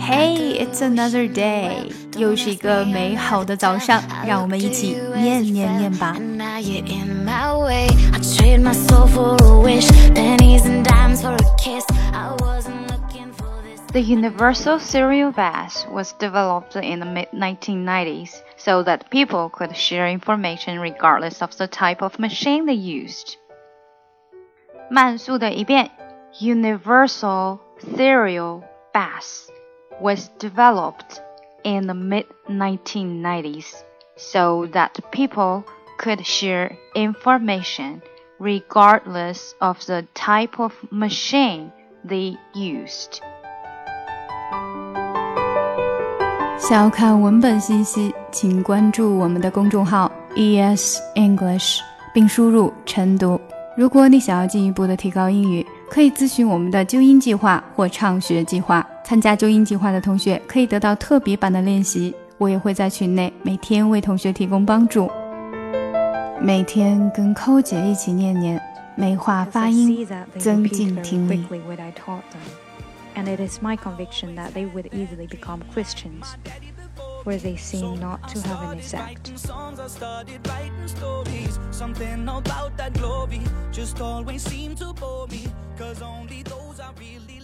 Hey, it's another day，又是一个美好的早上，让我们一起念念念吧。The universal serial bus was developed in the mid 1990s so that people could share information regardless of the type of machine they used. 慢速的一遍, universal serial was developed in the mid 1990s so that people could share information regardless of the type of machine they used. 想要看文本信息，请关注我们的公众号 ES English，并输入晨读。如果你想要进一步的提高英语， 可以咨询我们的纠音计划或畅学计划。参加纠音计划的同学可以得到特别版的练习，我也会在群内每天为同学提供帮助。每天跟寇姐一起念念，美化发音，增进听力。and it is my conviction that they would easily become Christians, where they seem not to have any sect. Something about that glory just always seemed to bore me, cause only those I really